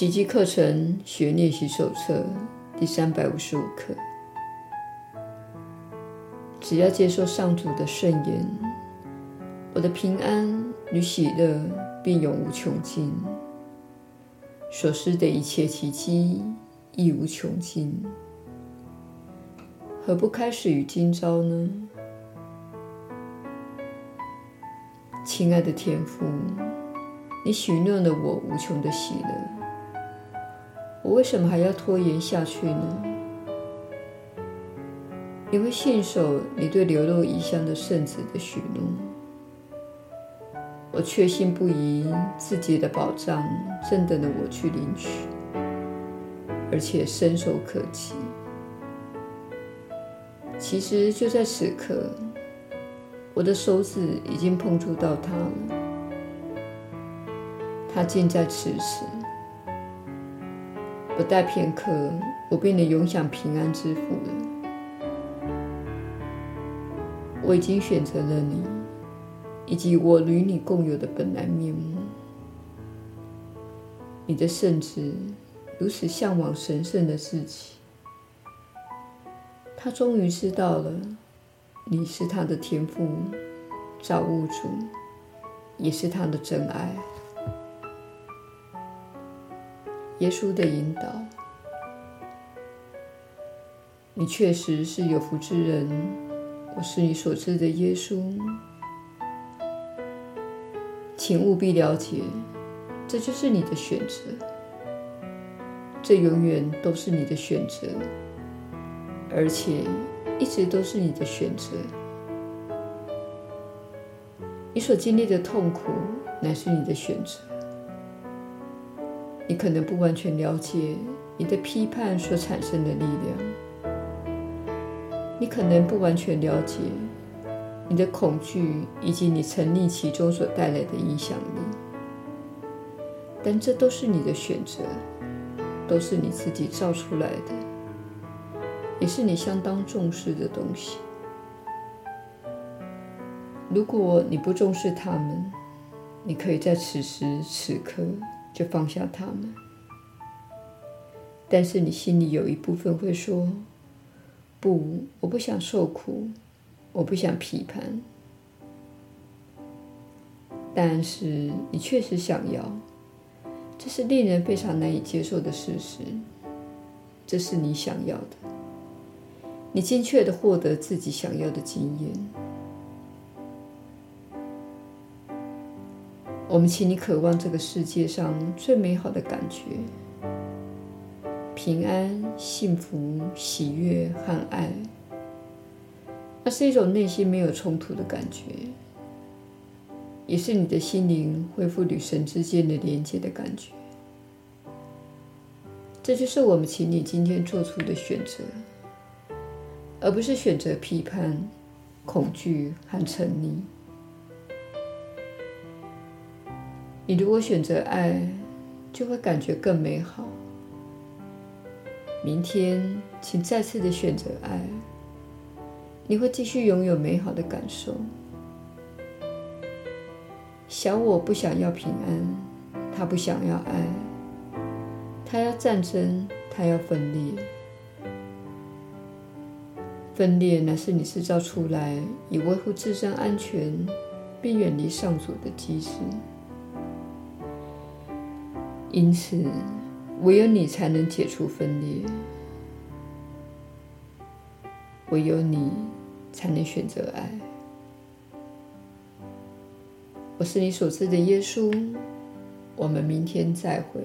奇迹课程学练习手册第三百五十五课。只要接受上主的圣言，我的平安与喜乐便永无穷尽，所施的一切奇迹亦无穷尽。何不开始于今朝呢？亲爱的天父，你许诺了我无穷的喜乐，我为什么还要拖延下去呢？你会信守你对流落异乡的圣子的许诺。我确信不疑，自己的宝藏正等着我去领取，而且伸手可及。其实就在此刻，我的手指已经碰触到它了。它近在咫尺，不待片刻，我便能永享平安之福了。我已经选择了你，以及我与你共有的本来面目。你的圣子如此向往神圣的自己。他终于知道了，你是他的天父、造物主，也是他的真爱。耶稣的引导，你确实是有福之人。我是你所知的耶稣，请务必了解，这就是你的选择，这永远都是你的选择。而且一直都是你的选择。你所经历的痛苦乃是你的选择。你可能不完全了解你的批判所产生的力量，你可能不完全了解你的恐惧以及你沉溺其中所带来的影响力，但这都是你的选择，都是你自己造出来的。也是你相当重视的东西。如果你不重视他们，你可以在此时此刻就放下他们。但是你心里有一部分会说：“不，我不想受苦，我不想批判。”但是你确实想要，这是令人非常难以接受的事实。这是你想要的。你精确地获得自己想要的经验。我们请你渴望这个世界上最美好的感觉：平安、幸福、喜悦和爱。那是一种内心没有冲突的感觉，也是你的心灵恢复与神之间的连接的感觉。这就是我们请你今天做出的选择。而不是选择批判、恐惧和沉溺。你如果选择爱，就会感觉更美好。明天，请再次的选择爱，你会继续拥有美好的感受。小我不想要平安，他不想要爱，他要战争，他要分裂。分裂乃是你制造出来以维护自身安全并远离上主的机制，因此唯有你才能解除分裂，唯有你才能选择爱。我是你所知的耶稣，我们明天再会。